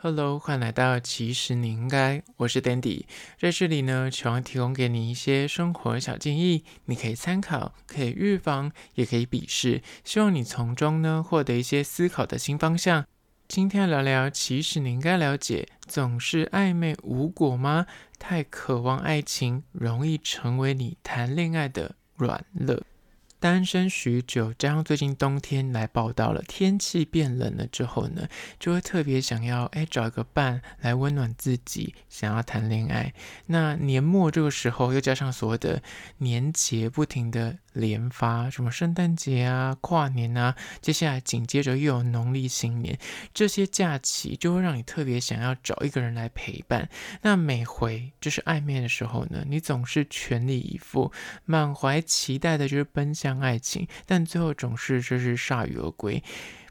Hello，欢迎来到其实你应该，我是 Dandy，在这里呢，希望提供给你一些生活小建议，你可以参考，可以预防，也可以鄙视，希望你从中呢获得一些思考的新方向。今天聊聊，其实你应该了解，总是暧昧无果吗？太渴望爱情，容易成为你谈恋爱的软肋。单身许久，加上最近冬天来报道了，天气变冷了之后呢，就会特别想要哎找一个伴来温暖自己，想要谈恋爱。那年末这个时候，又加上所谓的年节不停的连发，什么圣诞节啊、跨年啊，接下来紧接着又有农历新年，这些假期就会让你特别想要找一个人来陪伴。那每回就是暧昧的时候呢，你总是全力以赴，满怀期待的就是奔向。爱情，但最后总是就是铩羽而归。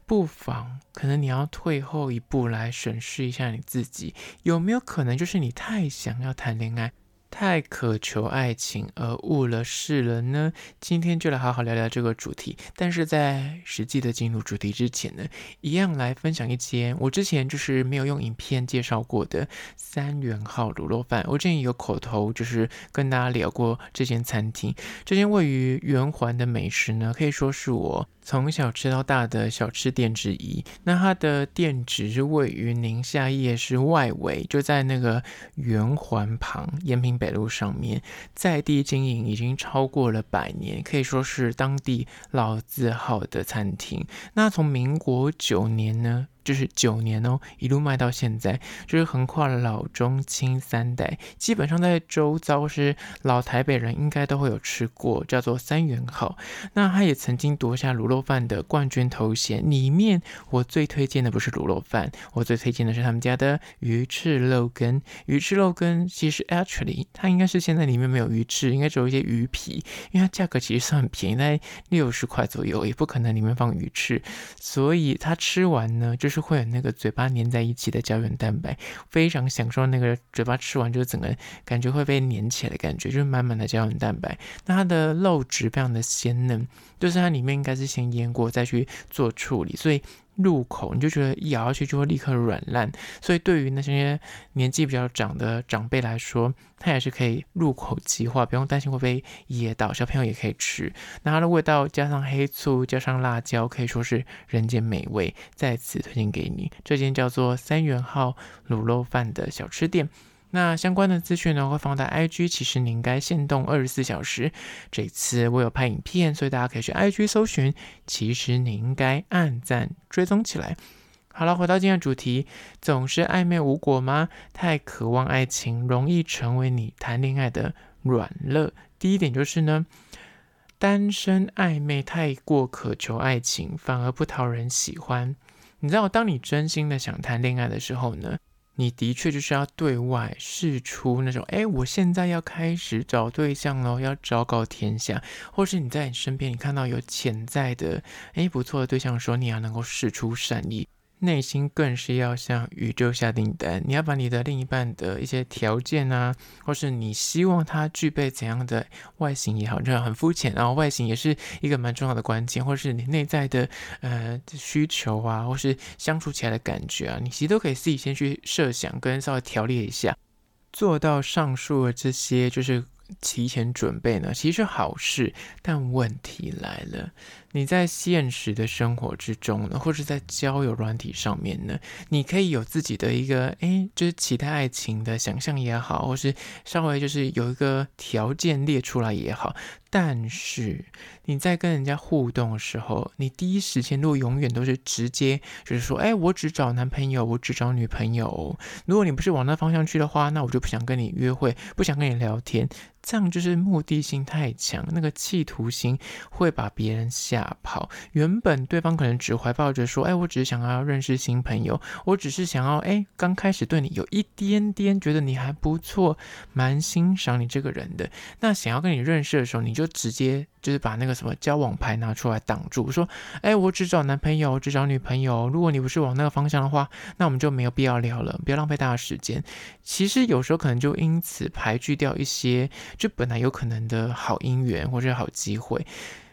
不妨，可能你要退后一步来审视一下你自己，有没有可能就是你太想要谈恋爱？太渴求爱情而误了事了呢？今天就来好好聊聊这个主题。但是在实际的进入主题之前呢，一样来分享一间我之前就是没有用影片介绍过的三元号卤肉饭。我之前有口头就是跟大家聊过这间餐厅。这间位于圆环的美食呢，可以说是我从小吃到大的小吃店之一。那它的店址是位于宁夏夜市外围，就在那个圆环旁延平北路上面，在地经营已经超过了百年，可以说是当地老字号的餐厅。那从民国九年呢，就是九年哦，一路卖到现在，就是横跨老中青三代，基本上在周遭是老台北人应该都会有吃过，叫做三元号。那他也曾经夺下卤肉饭的冠军头衔。里面我最推荐的不是卤肉饭，我最推荐的是他们家的鱼翅肉羹。鱼翅肉羹其实 actually 它应该是现在里面没有鱼翅，应该只有一些鱼皮，因为它价格其实算很便宜，在六十块左右，也不可能里面放鱼翅，所以它吃完呢就是。会有那个嘴巴粘在一起的胶原蛋白，非常享受那个嘴巴吃完就整个感觉会被粘起来的感觉，就是满满的胶原蛋白。那它的肉质非常的鲜嫩，就是它里面应该是先腌过再去做处理，所以。入口你就觉得一咬下去就会立刻软烂，所以对于那些年纪比较长的长辈来说，它也是可以入口即化，不用担心会被噎到。小朋友也可以吃，那它的味道加上黑醋，加上辣椒，可以说是人间美味。在此推荐给你，这间叫做三元号卤肉饭的小吃店。那相关的资讯呢，会放在 IG，其实你应该限动二十四小时。这次我有拍影片，所以大家可以去 IG 搜寻。其实你应该按赞追踪起来。好了，回到今天的主题，总是暧昧无果吗？太渴望爱情，容易成为你谈恋爱的软肋。第一点就是呢，单身暧昧太过渴求爱情，反而不讨人喜欢。你知道，当你真心的想谈恋爱的时候呢，你的确就是要对外示出那种，哎，我现在要开始找对象喽，要昭告天下，或是你在你身边，你看到有潜在的，哎，不错的对象的时候，你要能够示出善意。内心更是要向宇宙下订单，你要把你的另一半的一些条件啊，或是你希望他具备怎样的外形也好，这样很肤浅，然后外形也是一个蛮重要的关键，或是你内在的呃需求啊，或是相处起来的感觉啊，你其实都可以自己先去设想跟稍微条列一下，做到上述的这些就是。提前准备呢，其实好事，但问题来了，你在现实的生活之中呢，或者在交友软体上面呢，你可以有自己的一个，诶，就是期待爱情的想象也好，或是稍微就是有一个条件列出来也好。但是你在跟人家互动的时候，你第一时间如果永远都是直接就是说，哎，我只找男朋友，我只找女朋友。如果你不是往那方向去的话，那我就不想跟你约会，不想跟你聊天。这样就是目的性太强，那个企图心会把别人吓跑。原本对方可能只怀抱着说，哎，我只是想要认识新朋友，我只是想要，哎，刚开始对你有一点点觉得你还不错，蛮欣赏你这个人的。那想要跟你认识的时候，你。就直接就是把那个什么交往牌拿出来挡住，说：“哎，我只找男朋友，只找女朋友。如果你不是往那个方向的话，那我们就没有必要聊了，不要浪费大家时间。”其实有时候可能就因此排拒掉一些就本来有可能的好姻缘或者好机会。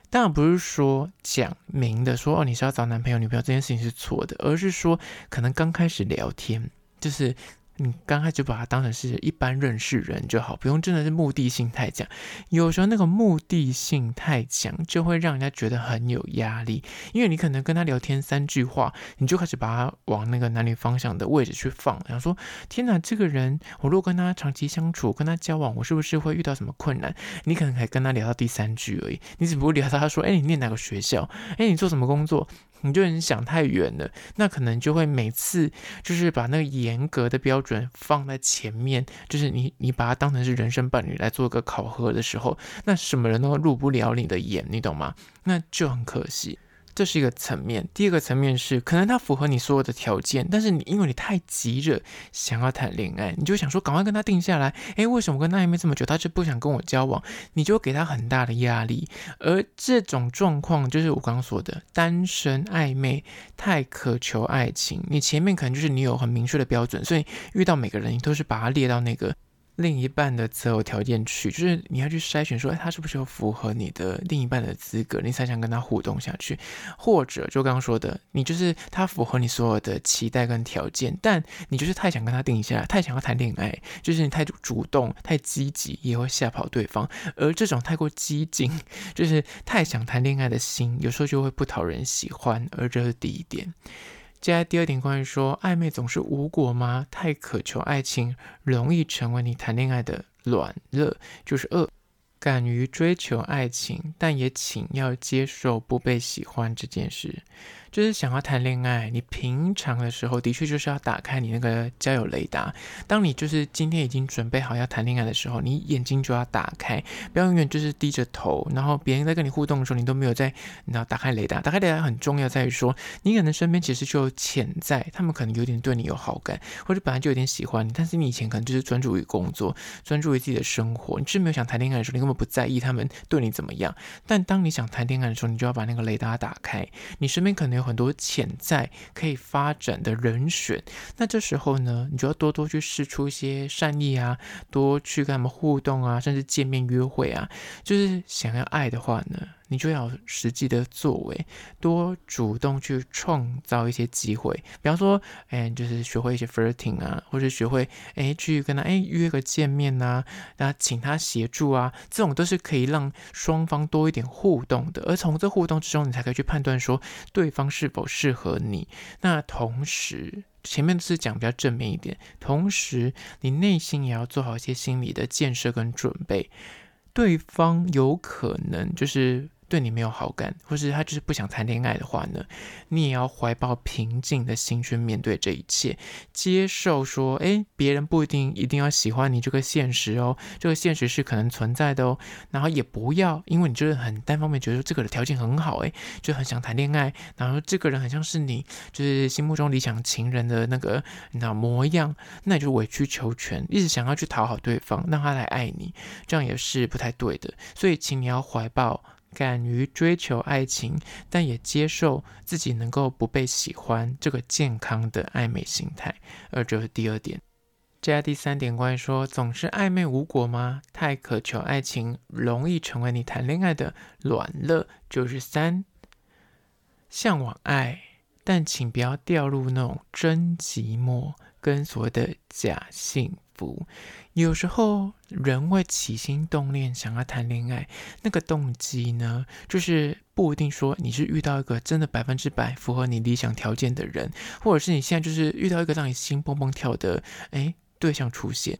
当然不是说讲明的说哦，你是要找男朋友女朋友这件事情是错的，而是说可能刚开始聊天。就是。你刚开始把它当成是一般认识人就好，不用真的是目的性太强。有时候那个目的性太强，就会让人家觉得很有压力。因为你可能跟他聊天三句话，你就开始把他往那个男女方向的位置去放，然后说：天哪，这个人，我如果跟他长期相处，跟他交往，我是不是会遇到什么困难？你可能还跟他聊到第三句而已，你只不过聊到他说：哎，你念哪个学校？哎，你做什么工作？你就很想太远了，那可能就会每次就是把那个严格的标准放在前面，就是你你把它当成是人生伴侣来做个考核的时候，那什么人都入不了你的眼，你懂吗？那就很可惜。这是一个层面，第二个层面是，可能他符合你所有的条件，但是你因为你太急着想要谈恋爱，你就想说赶快跟他定下来。诶，为什么跟他暧昧这么久，他就不想跟我交往？你就给他很大的压力。而这种状况就是我刚刚说的单身暧昧，太渴求爱情。你前面可能就是你有很明确的标准，所以遇到每个人你都是把他列到那个。另一半的择偶条件去，就是你要去筛选说，哎，他是不是有符合你的另一半的资格，你才想跟他互动下去。或者就刚刚说的，你就是他符合你所有的期待跟条件，但你就是太想跟他定下来，太想要谈恋爱，就是你太主动、太积极，也会吓跑对方。而这种太过激进，就是太想谈恋爱的心，有时候就会不讨人喜欢。而这是第一点。接下来第二点，关于说暧昧总是无果吗？太渴求爱情，容易成为你谈恋爱的软肋，就是二。敢于追求爱情，但也请要接受不被喜欢这件事。就是想要谈恋爱，你平常的时候的确就是要打开你那个交友雷达。当你就是今天已经准备好要谈恋爱的时候，你眼睛就要打开，不要永远就是低着头。然后别人在跟你互动的时候，你都没有在，你要打开雷达。打开雷达很重要，在于说你可能身边其实就有潜在，他们可能有点对你有好感，或者本来就有点喜欢你，但是你以前可能就是专注于工作，专注于自己的生活，你是没有想谈恋爱的时候，你根本不在意他们对你怎么样。但当你想谈恋爱的时候，你就要把那个雷达打开，你身边可能有。很多潜在可以发展的人选，那这时候呢，你就要多多去试出一些善意啊，多去跟他们互动啊，甚至见面约会啊，就是想要爱的话呢。你就要实际的作为，多主动去创造一些机会，比方说，哎，就是学会一些 flirting 啊，或者学会哎去跟他哎约个见面呐，那请他协助啊，这种都是可以让双方多一点互动的，而从这互动之中，你才可以去判断说对方是否适合你。那同时，前面是讲比较正面一点，同时你内心也要做好一些心理的建设跟准备，对方有可能就是。对你没有好感，或是他就是不想谈恋爱的话呢，你也要怀抱平静的心去面对这一切，接受说，诶，别人不一定一定要喜欢你这个现实哦，这个现实是可能存在的哦。然后也不要因为你就是很单方面觉得这个的条件很好，诶，就很想谈恋爱，然后这个人很像是你就是心目中理想情人的那个那模样，那你就委曲求全，一直想要去讨好对方，让他来爱你，这样也是不太对的。所以，请你要怀抱。敢于追求爱情，但也接受自己能够不被喜欢，这个健康的暧昧心态。而这是第二点。接下来第三点，关于说总是暧昧无果吗？太渴求爱情，容易成为你谈恋爱的软肋。就是三，向往爱，但请不要掉入那种真寂寞跟所谓的假性福。有时候人会起心动念想要谈恋爱，那个动机呢，就是不一定说你是遇到一个真的百分之百符合你理想条件的人，或者是你现在就是遇到一个让你心蹦蹦跳的诶对象出现。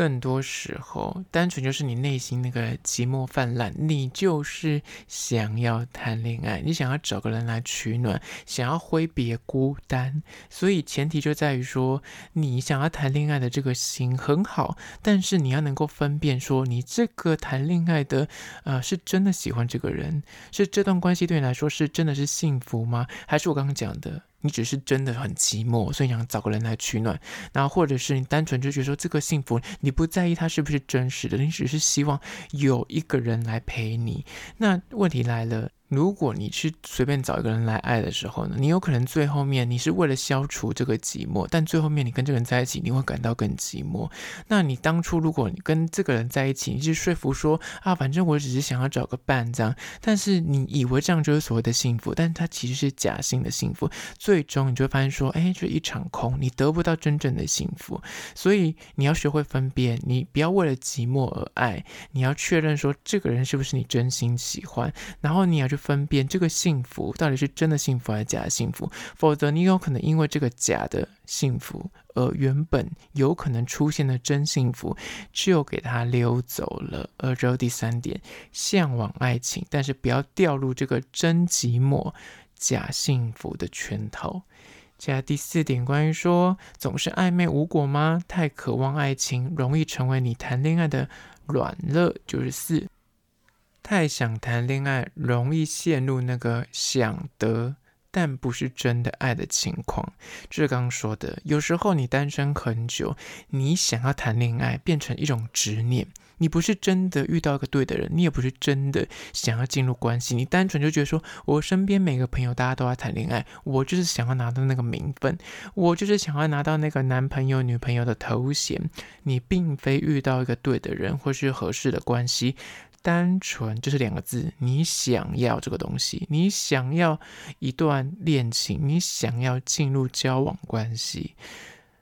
更多时候，单纯就是你内心那个寂寞泛滥，你就是想要谈恋爱，你想要找个人来取暖，想要挥别孤单。所以前提就在于说，你想要谈恋爱的这个心很好，但是你要能够分辨说，你这个谈恋爱的，呃，是真的喜欢这个人，是这段关系对你来说是真的是幸福吗？还是我刚刚讲的？你只是真的很寂寞，所以想找个人来取暖，那或者是你单纯就觉得说这个幸福，你不在意它是不是真实的，你只是希望有一个人来陪你。那问题来了，如果你去随便找一个人来爱的时候呢，你有可能最后面你是为了消除这个寂寞，但最后面你跟这个人在一起，你会感到更寂寞。那你当初如果你跟这个人在一起，你是说服说啊，反正我只是想要找个伴这样，但是你以为这样就是所谓的幸福，但它其实是假性的幸福，最终你就会发现说，哎，就一场空，你得不到真正的幸福。所以你要学会分辨，你不要为了寂寞而爱，你要确认说这个人是不是你真心喜欢，然后你要去。分辨这个幸福到底是真的幸福还是假的幸福，否则你有可能因为这个假的幸福，而原本有可能出现的真幸福就给它溜走了。而之后第三点，向往爱情，但是不要掉入这个真寂寞、假幸福的圈套。接下来第四点，关于说总是暧昧无果吗？太渴望爱情，容易成为你谈恋爱的软肋，就是四。太想谈恋爱，容易陷入那个想得但不是真的爱的情况。就是刚刚说的，有时候你单身很久，你想要谈恋爱变成一种执念，你不是真的遇到一个对的人，你也不是真的想要进入关系，你单纯就觉得说，我身边每个朋友大家都在谈恋爱，我就是想要拿到那个名分，我就是想要拿到那个男朋友女朋友的头衔。你并非遇到一个对的人或是合适的关系。单纯就是两个字，你想要这个东西，你想要一段恋情，你想要进入交往关系。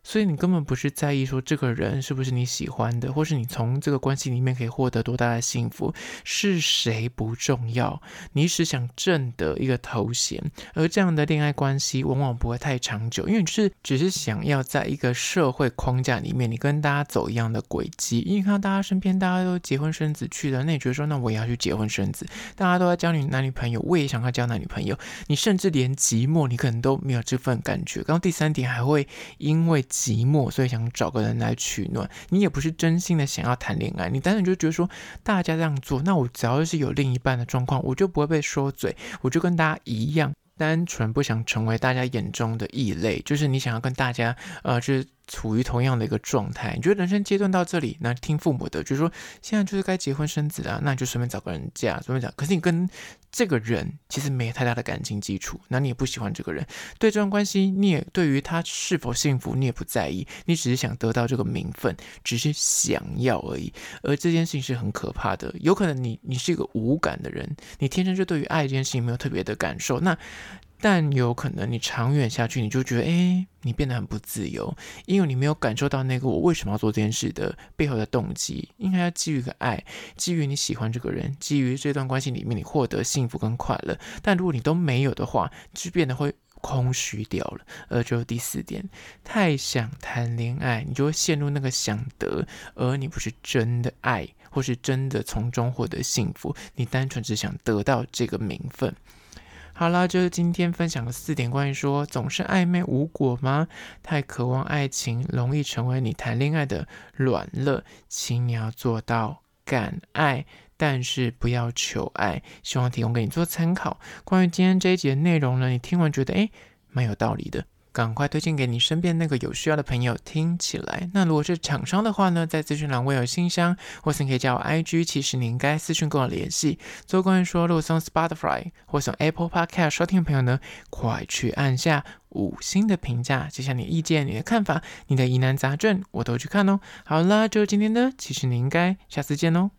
所以你根本不是在意说这个人是不是你喜欢的，或是你从这个关系里面可以获得多大的幸福，是谁不重要，你只想挣得一个头衔，而这样的恋爱关系往往不会太长久，因为你是只是想要在一个社会框架里面，你跟大家走一样的轨迹，因为看到大家身边大家都结婚生子去了，那你觉得说那我也要去结婚生子，大家都在交女男女朋友，我也想要交男女朋友，你甚至连寂寞你可能都没有这份感觉。刚刚第三点还会因为。寂寞，所以想找个人来取暖。你也不是真心的想要谈恋爱，你单纯就觉得说大家这样做，那我只要是有另一半的状况，我就不会被说嘴，我就跟大家一样，单纯不想成为大家眼中的异类。就是你想要跟大家，呃，就是。处于同样的一个状态，你觉得人生阶段到这里，那听父母的，就是说现在就是该结婚生子啊，那你就随便找个人嫁，随便找。可是你跟这个人其实没有太大的感情基础，那你也不喜欢这个人，对这段关系，你也对于他是否幸福，你也不在意，你只是想得到这个名分，只是想要而已。而这件事情是很可怕的，有可能你你是一个无感的人，你天生就对于爱这件事情没有特别的感受，那。但有可能你长远下去，你就觉得，哎，你变得很不自由，因为你没有感受到那个我为什么要做这件事的背后的动机。应该要基于个爱，基于你喜欢这个人，基于这段关系里面你获得幸福跟快乐。但如果你都没有的话，就变得会空虚掉了。而就第四点，太想谈恋爱，你就会陷入那个想得，而你不是真的爱，或是真的从中获得幸福，你单纯只想得到这个名分。好啦，就是今天分享的四点，关于说总是暧昧无果吗？太渴望爱情，容易成为你谈恋爱的软肋。请你要做到敢爱，但是不要求爱。希望提供给你做参考。关于今天这一集的内容呢，你听完觉得诶，蛮有道理的。赶快推荐给你身边那个有需要的朋友听起来。那如果是厂商的话呢，在资讯栏我有信箱，或是你可以加我 IG，其实你应该私讯跟我联系。做关于说，如果从 Spotify 或从 Apple Podcast 收听的朋友呢，快去按下五星的评价，写下你的意见、你的看法、你的疑难杂症，我都去看哦。好啦，就是今天的，其实你应该下次见哦。